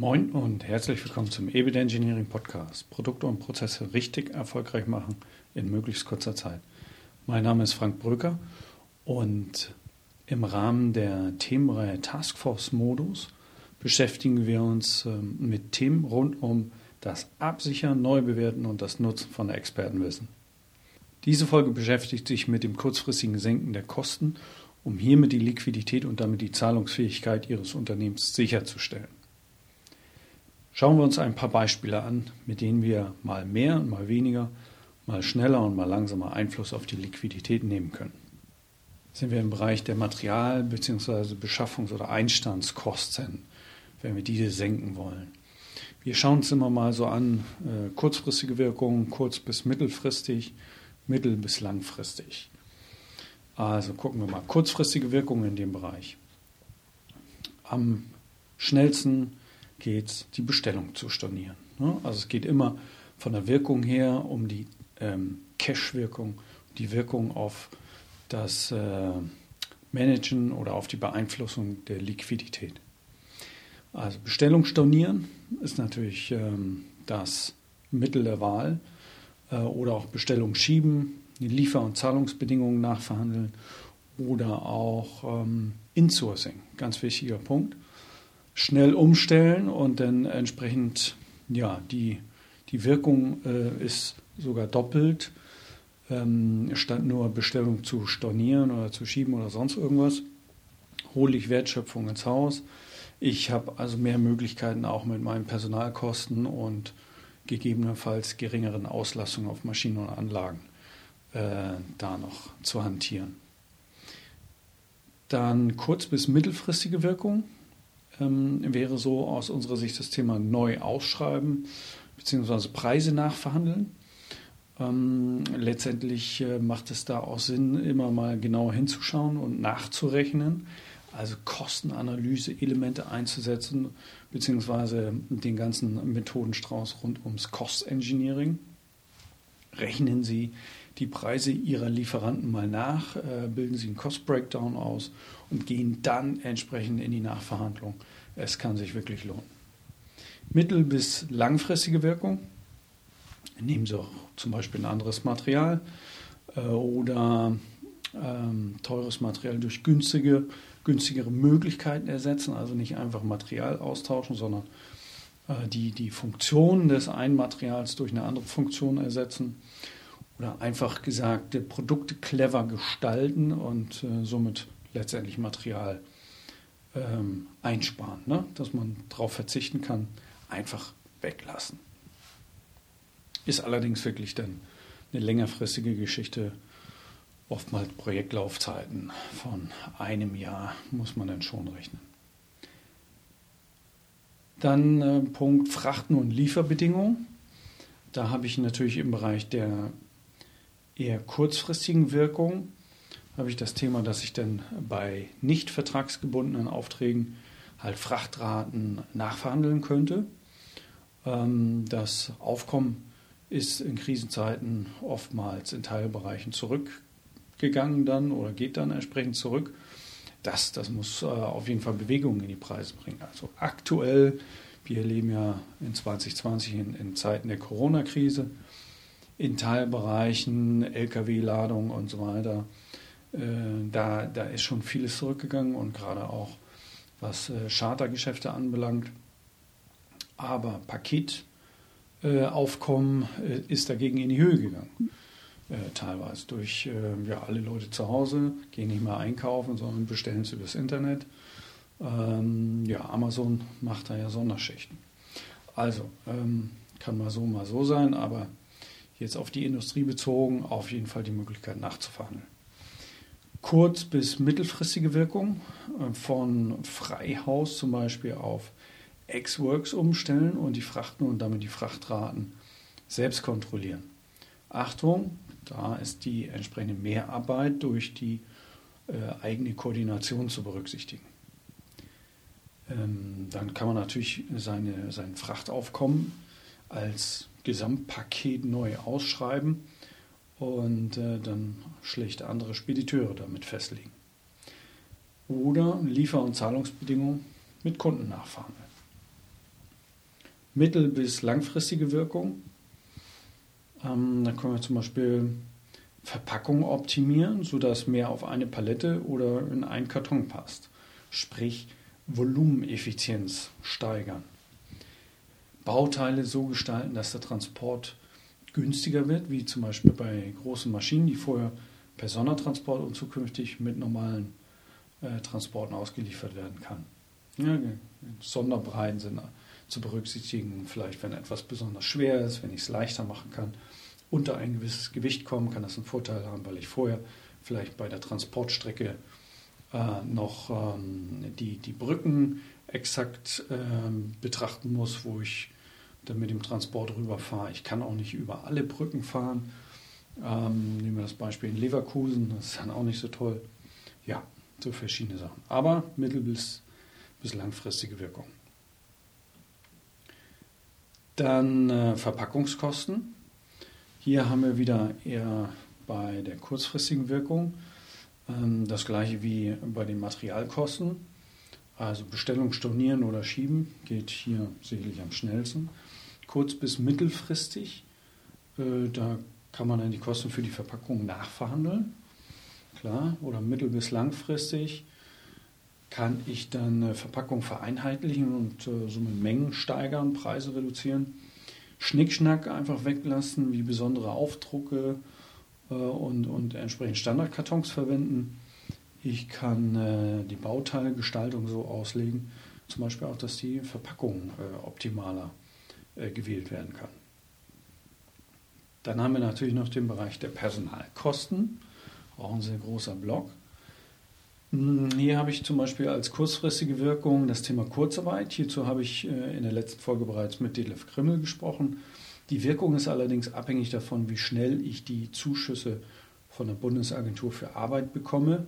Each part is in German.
Moin und herzlich willkommen zum EBIT Engineering Podcast. Produkte und Prozesse richtig erfolgreich machen in möglichst kurzer Zeit. Mein Name ist Frank Bröker und im Rahmen der Themenreihe Taskforce Modus beschäftigen wir uns ähm, mit Themen rund um das Absichern, Neubewerten und das Nutzen von Expertenwissen. Diese Folge beschäftigt sich mit dem kurzfristigen Senken der Kosten, um hiermit die Liquidität und damit die Zahlungsfähigkeit Ihres Unternehmens sicherzustellen. Schauen wir uns ein paar Beispiele an, mit denen wir mal mehr und mal weniger, mal schneller und mal langsamer Einfluss auf die Liquidität nehmen können. Sind wir im Bereich der Material- bzw. Beschaffungs- oder Einstandskosten, wenn wir diese senken wollen. Wir schauen uns immer mal so an, äh, kurzfristige Wirkungen, kurz- bis mittelfristig, mittel- bis langfristig. Also gucken wir mal kurzfristige Wirkungen in dem Bereich. Am schnellsten geht es, die Bestellung zu stornieren. Ne? Also es geht immer von der Wirkung her um die ähm, Cash-Wirkung, die Wirkung auf das äh, Managen oder auf die Beeinflussung der Liquidität. Also Bestellung stornieren ist natürlich ähm, das Mittel der Wahl äh, oder auch Bestellung schieben, die Liefer- und Zahlungsbedingungen nachverhandeln oder auch ähm, Insourcing, ganz wichtiger Punkt schnell umstellen und dann entsprechend, ja, die, die Wirkung äh, ist sogar doppelt, ähm, statt nur Bestellung zu stornieren oder zu schieben oder sonst irgendwas, hole ich Wertschöpfung ins Haus. Ich habe also mehr Möglichkeiten auch mit meinen Personalkosten und gegebenenfalls geringeren Auslassungen auf Maschinen und Anlagen äh, da noch zu hantieren. Dann kurz- bis mittelfristige Wirkung ähm, wäre so aus unserer Sicht das Thema neu ausschreiben bzw. Preise nachverhandeln. Ähm, letztendlich äh, macht es da auch Sinn, immer mal genauer hinzuschauen und nachzurechnen, also Kostenanalyse-Elemente einzusetzen, beziehungsweise den ganzen Methodenstrauß rund ums Cost Engineering. Rechnen Sie die Preise Ihrer Lieferanten mal nach, äh, bilden Sie einen Cost Breakdown aus und gehen dann entsprechend in die Nachverhandlung. Es kann sich wirklich lohnen. Mittel- bis langfristige Wirkung. Nehmen Sie auch zum Beispiel ein anderes Material äh, oder ähm, teures Material durch günstige, günstigere Möglichkeiten ersetzen. Also nicht einfach Material austauschen, sondern äh, die, die Funktion des einen Materials durch eine andere Funktion ersetzen oder einfach gesagt Produkte clever gestalten und äh, somit letztendlich Material ähm, einsparen, ne? dass man darauf verzichten kann, einfach weglassen. Ist allerdings wirklich dann eine längerfristige Geschichte, oftmals Projektlaufzeiten von einem Jahr muss man dann schon rechnen. Dann äh, Punkt Frachten und Lieferbedingungen. Da habe ich natürlich im Bereich der eher kurzfristigen Wirkung habe ich das Thema, dass ich dann bei nicht vertragsgebundenen Aufträgen halt Frachtraten nachverhandeln könnte. Ähm, das Aufkommen ist in Krisenzeiten oftmals in Teilbereichen zurückgegangen dann oder geht dann entsprechend zurück. Das, das muss äh, auf jeden Fall Bewegungen in die Preise bringen. Also aktuell, wir leben ja in 2020 in, in Zeiten der Corona-Krise in Teilbereichen, Lkw-Ladung und so weiter. Äh, da, da ist schon vieles zurückgegangen und gerade auch was äh, Chartergeschäfte anbelangt. Aber Paketaufkommen äh, ist dagegen in die Höhe gegangen. teilweise durch ja, alle Leute zu Hause, gehen nicht mehr einkaufen, sondern bestellen es übers Internet. Ähm, ja, Amazon macht da ja Sonderschichten. Also ähm, kann mal so, mal so sein, aber jetzt auf die Industrie bezogen, auf jeden Fall die Möglichkeit nachzuverhandeln. Kurz- bis mittelfristige Wirkung äh, von Freihaus zum Beispiel auf Ex-Works umstellen und die Frachten und damit die Frachtraten selbst kontrollieren. Achtung, da ist die entsprechende Mehrarbeit durch die äh, eigene Koordination zu berücksichtigen. Ähm, dann kann man natürlich seine, sein Frachtaufkommen als Gesamtpaket neu ausschreiben und äh, dann schlicht andere Spediteure damit festlegen. Oder Liefer- und Zahlungsbedingungen mit Kunden nachverhandeln. mittel- bis langfristige Wirkung. Ähm, da können wir zum Beispiel Verpackung optimieren, sodass mehr auf eine Palette oder in einen Karton passt. Sprich, Volumeneffizienz steigern. Bauteile so gestalten, dass der Transport günstiger wird, wie zum Beispiel bei großen Maschinen, die vorher per Sondertransport und zukünftig mit normalen äh, Transporten ausgeliefert werden kann. Ja, Sonderbreiten sind zu berücksichtigen, vielleicht wenn etwas besonders schwer ist, wenn ich es leichter machen kann, unter ein gewisses Gewicht kommen, kann das einen Vorteil haben, weil ich vorher vielleicht bei der Transportstrecke äh, noch ähm, die, die Brücken exakt ähm, betrachten muss, wo ich dann mit dem Transport rüberfahre. Ich kann auch nicht über alle Brücken fahren. Ähm, nehmen wir das Beispiel in Leverkusen, das ist dann auch nicht so toll. Ja, so verschiedene Sachen. Aber mittel- bis, bis langfristige Wirkung. Dann äh, Verpackungskosten. Hier haben wir wieder eher bei der kurzfristigen Wirkung ähm, das gleiche wie bei den Materialkosten. Also Bestellung stornieren oder schieben geht hier sicherlich am schnellsten. Kurz- bis mittelfristig, äh, da kann man dann die Kosten für die Verpackung nachverhandeln. Klar, oder mittel- bis langfristig kann ich dann eine Verpackung vereinheitlichen und äh, somit Mengen steigern, Preise reduzieren. Schnickschnack einfach weglassen, wie besondere Aufdrucke äh, und, und entsprechend Standardkartons verwenden. Ich kann äh, die Bauteilgestaltung so auslegen, zum Beispiel auch, dass die Verpackung äh, optimaler äh, gewählt werden kann. Dann haben wir natürlich noch den Bereich der Personalkosten, auch ein sehr großer Block. Hm, hier habe ich zum Beispiel als kurzfristige Wirkung das Thema Kurzarbeit. Hierzu habe ich äh, in der letzten Folge bereits mit Detlef Krimmel gesprochen. Die Wirkung ist allerdings abhängig davon, wie schnell ich die Zuschüsse von der Bundesagentur für Arbeit bekomme.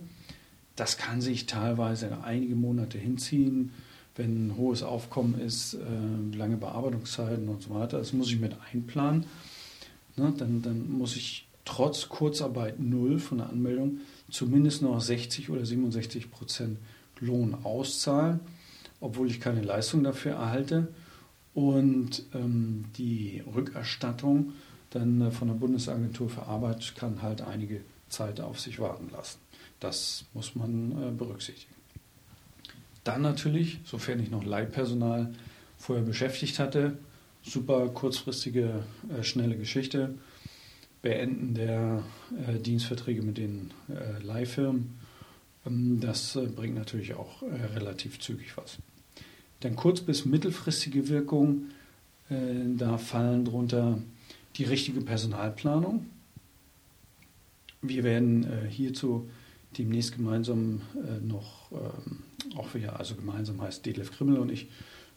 Das kann sich teilweise einige Monate hinziehen, wenn ein hohes Aufkommen ist, äh, lange Bearbeitungszeiten und so weiter. Das muss ich mit einplanen. Ne, dann, dann muss ich trotz Kurzarbeit null von der Anmeldung zumindest noch 60 oder 67 Prozent Lohn auszahlen, obwohl ich keine Leistung dafür erhalte. Und ähm, die Rückerstattung dann äh, von der Bundesagentur für Arbeit kann halt einige Zeit auf sich warten lassen. Das muss man äh, berücksichtigen. Dann natürlich, sofern ich noch Leihpersonal vorher beschäftigt hatte, super kurzfristige, äh, schnelle Geschichte. Beenden der äh, Dienstverträge mit den Leihfirmen. Ähm, das bringt natürlich auch relativ zügig was. Dann kurz- bis mittelfristige Wirkung, da fallen darunter die richtige Personalplanung. Wir werden äh, hierzu demnächst gemeinsam noch, ähm, auch wieder, also gemeinsam heißt Detlef Krimmel und ich,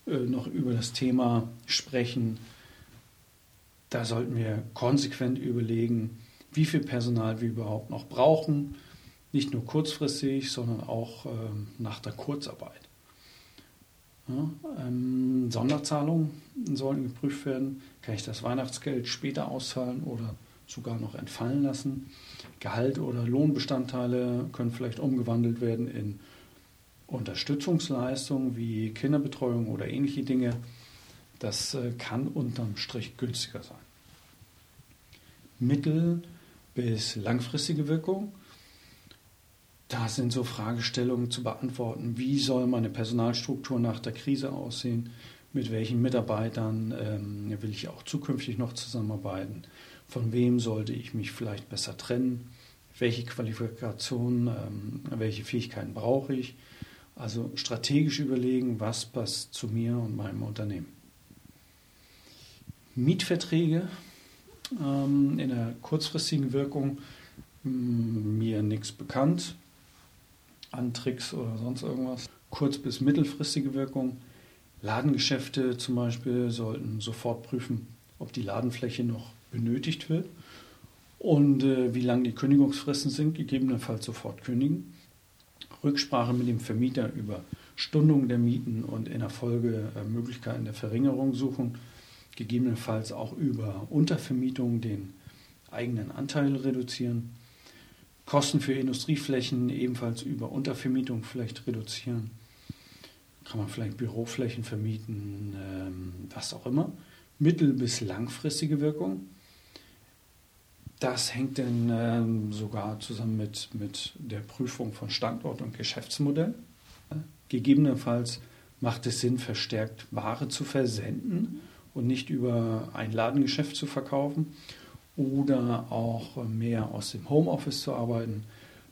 noch über das Thema sprechen, da sollten wir konsequent überlegen, wie viel Personal wir überhaupt noch brauchen. Nicht nur kurzfristig, sondern auch ähm, nach der Kurzarbeit. Ja, ähm, Sonderzahlungen sollten geprüft werden. Kann ich das Weihnachtsgeld später auszahlen oder sogar noch entfallen lassen? Gehalt oder Lohnbestandteile können vielleicht umgewandelt werden in Unterstützungsleistungen wie Kinderbetreuung oder ähnliche Dinge. Das äh, kann unterm Strich günstiger sein. Mittel- bis langfristige Wirkung. Da sind so Fragestellungen zu beantworten. Wie soll meine Personalstruktur nach der Krise aussehen? Mit welchen Mitarbeitern ähm, will ich auch zukünftig noch zusammenarbeiten? Von wem sollte ich mich vielleicht besser trennen? Welche Qualifikationen, ähm, welche Fähigkeiten brauche ich? Also strategisch überlegen, was passt zu mir und meinem Unternehmen. Mietverträge ähm, in der kurzfristigen Wirkung mm, mir nichts bekannt an Tricks oder sonst irgendwas. Kurz- bis mittelfristige Wirkung. Ladengeschäfte zum Beispiel sollten sofort prüfen, ob die Ladenfläche noch benötigt wird und äh, wie lang die Kündigungsfristen sind, gegebenenfalls sofort kündigen. Rücksprache mit dem Vermieter über Stundung der Mieten und in der Folge äh, Möglichkeiten der Verringerung suchen gegebenenfalls auch über Untervermietung den eigenen Anteil reduzieren. Kosten für Industrieflächen ebenfalls über Untervermietung vielleicht reduzieren. Kann man vielleicht Büroflächen vermieten, ähm, was auch immer. Mittel- bis langfristige Wirkung. Das hängt dann ähm, sogar zusammen mit, mit der Prüfung von Standort und Geschäftsmodell. Gegebenenfalls macht es Sinn, verstärkt Ware zu versenden und nicht über ein Ladengeschäft zu verkaufen oder auch mehr aus dem Homeoffice zu arbeiten.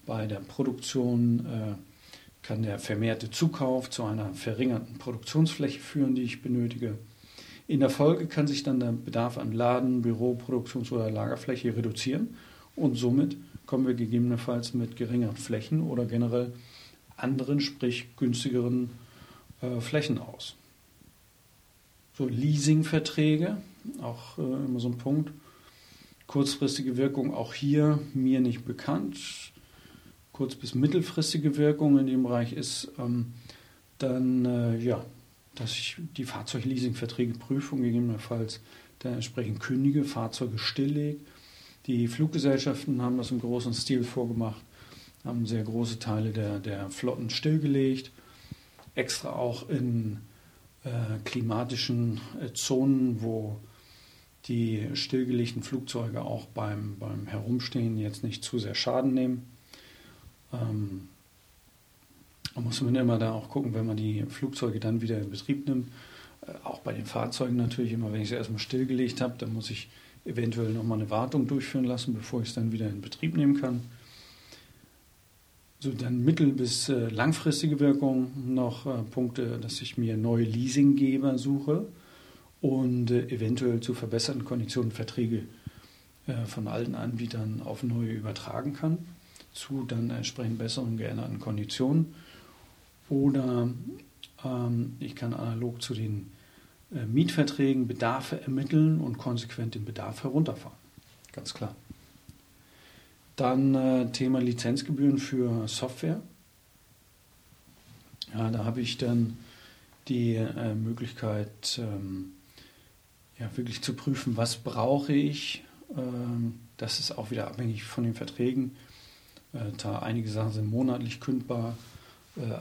Bei der Produktion äh, kann der vermehrte Zukauf zu einer verringerten Produktionsfläche führen, die ich benötige. In der Folge kann sich dann der Bedarf an Laden, Büro, Produktions- oder Lagerfläche reduzieren und somit kommen wir gegebenenfalls mit geringeren Flächen oder generell anderen, sprich günstigeren äh, Flächen aus. So Leasingverträge, auch äh, immer so ein Punkt. Kurzfristige Wirkung auch hier mir nicht bekannt. Kurz- bis mittelfristige Wirkung in dem Bereich ist ähm, dann äh, ja dass ich die Fahrzeugleasingverträge prüfe und gegebenenfalls dann entsprechend kündige, Fahrzeuge stilllege. Die Fluggesellschaften haben das im großen Stil vorgemacht, haben sehr große Teile der, der Flotten stillgelegt, extra auch in äh, klimatischen äh, Zonen, wo die stillgelegten Flugzeuge auch beim, beim Herumstehen jetzt nicht zu sehr Schaden nehmen. Ähm, da muss man immer da auch gucken, wenn man die Flugzeuge dann wieder in Betrieb nimmt. Äh, auch bei den Fahrzeugen natürlich immer, wenn ich sie erstmal stillgelegt habe, dann muss ich eventuell nochmal eine Wartung durchführen lassen, bevor ich es dann wieder in Betrieb nehmen kann. So, dann mittel- bis äh, langfristige Wirkung noch äh, Punkte, dass ich mir neue Leasinggeber suche und eventuell zu verbesserten Konditionen Verträge von alten Anbietern auf neue übertragen kann, zu dann entsprechend besseren geänderten Konditionen. Oder ähm, ich kann analog zu den äh, Mietverträgen Bedarfe ermitteln und konsequent den Bedarf herunterfahren. Ganz klar. Dann äh, Thema Lizenzgebühren für Software. Ja, da habe ich dann die äh, Möglichkeit, ähm, ja, wirklich zu prüfen, was brauche ich. Ähm, das ist auch wieder abhängig von den Verträgen. Äh, da einige Sachen sind monatlich kündbar,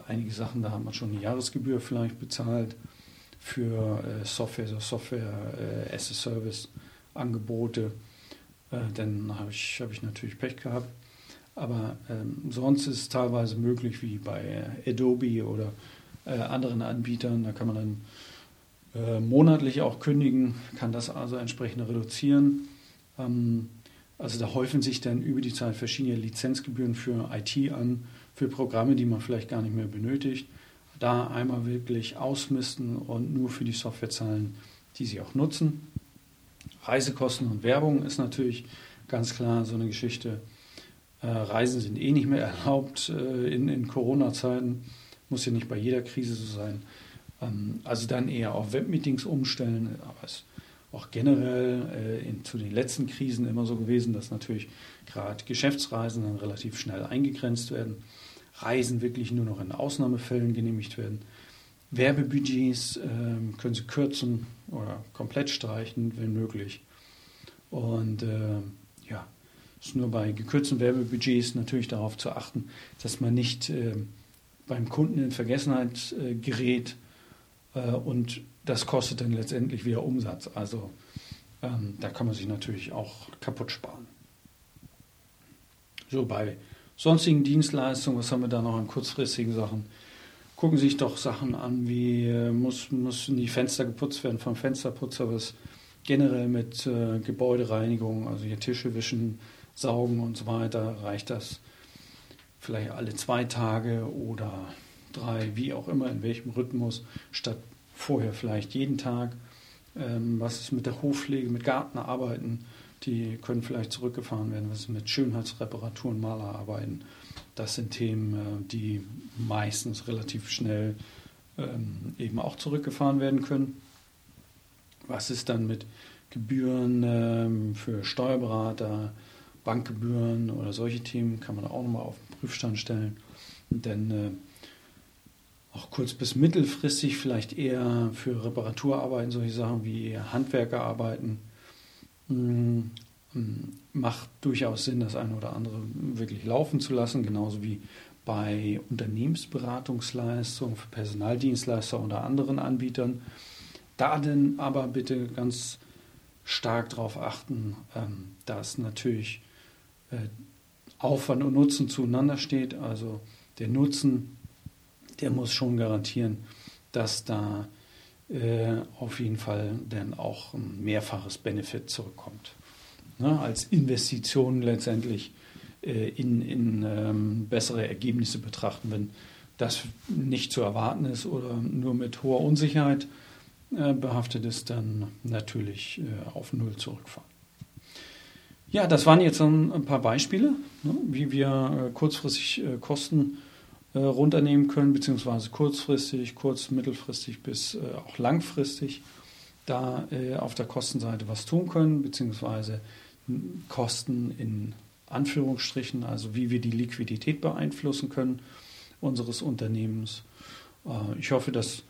einige Sachen, da hat man schon eine Jahresgebühr vielleicht bezahlt für äh, Software, so Software äh, as a Service Angebote. Äh, dann habe ich, hab ich natürlich Pech gehabt. Aber ähm, sonst ist es teilweise möglich, wie bei Adobe oder äh, anderen Anbietern. Da kann man dann äh, monatlich auch kündigen, kann das also entsprechend reduzieren. Ähm, also da häufen sich dann über die Zeit verschiedene Lizenzgebühren für IT an für Programme, die man vielleicht gar nicht mehr benötigt. Da einmal wirklich ausmisten und nur für die Software zahlen, die sie auch nutzen. Reisekosten und Werbung ist natürlich ganz klar so eine Geschichte. Äh, Reisen sind eh nicht mehr erlaubt äh, in, in Corona-Zeiten. Muss ja nicht bei jeder Krise so sein. Ähm, also dann eher auf Webmeetings umstellen. Aber es ist auch generell äh, in, zu den letzten Krisen immer so gewesen, dass natürlich gerade Geschäftsreisen dann relativ schnell eingegrenzt werden. Reisen wirklich nur noch in Ausnahmefällen genehmigt werden. Werbebudgets äh, können Sie kürzen oder komplett streichen, wenn möglich. Und äh, ja, es ist nur bei gekürzten Werbebudgets natürlich darauf zu achten, dass man nicht äh, beim Kunden in Vergessenheit äh, gerät äh, und das kostet dann letztendlich wieder Umsatz. Also ähm, da kann man sich natürlich auch kaputt sparen. So bei sonstigen Dienstleistungen, was haben wir da noch an kurzfristigen Sachen? Gucken Sie sich doch Sachen an, wie äh, muss, müssen die Fenster geputzt werden vom Fensterputzer, was generell mit äh, Gebäudereinigung, also hier Tische wischen, saugen und so weiter, reicht das vielleicht alle zwei Tage oder drei, wie auch immer, in welchem Rhythmus, statt vorher vielleicht jeden Tag. Ähm, was ist mit der Hofpflege, mit Gartenarbeiten? Die können vielleicht zurückgefahren werden. Was ist mit Schönheitsreparaturen, Malerarbeiten? Das sind Themen, äh, die meistens relativ schnell ähm, eben auch zurückgefahren werden können. Was ist dann mit Gebühren ähm, für Steuerberater, Bankgebühren oder solche Themen? Kann man auch nochmal auf den Prüfstand stellen. Denn äh, auch kurz- bis mittelfristig vielleicht eher für Reparaturarbeiten, solche Sachen wie Handwerkerarbeiten, macht durchaus Sinn, das eine oder andere wirklich laufen zu lassen, genauso wie bei Unternehmensberatungsleistungen für Personaldienstleister oder anderen Anbietern. Da denn aber bitte ganz stark darauf achten, ähm, dass natürlich äh, Aufwand und Nutzen zueinander steht. Also der Nutzen, der muss schon garantieren, dass da äh, auf jeden Fall dann auch ein mehrfaches Benefit zurückkommt. Ne, als Investition letztendlich äh, in, in ähm, bessere Ergebnisse betrachten, wenn das nicht zu erwarten ist oder nur mit hoher Unsicherheit äh, behaftet ist, dann natürlich äh, auf Null zurückfahren. Ja, das waren jetzt ein paar Beispiele, ne, wie wir äh, kurzfristig Kosten äh, runternehmen können, beziehungsweise kurzfristig, kurz-, mittelfristig bis äh, auch langfristig da äh, auf der Kostenseite was tun können, beziehungsweise Kosten in Anführungsstrichen, also wie wir die Liquidität beeinflussen können unseres Unternehmens. Äh, ich hoffe, das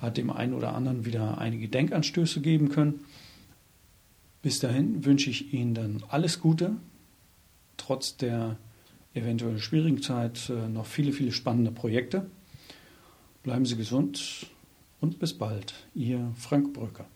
hat dem einen oder anderen wieder einige Denkanstöße geben können. Bis dahin wünsche ich Ihnen dann alles Gute, trotz der eventuell schwierigen Zeit äh, noch viele, viele spannende Projekte. Bleiben Sie gesund und bis bald. Ihr Frank Brücker.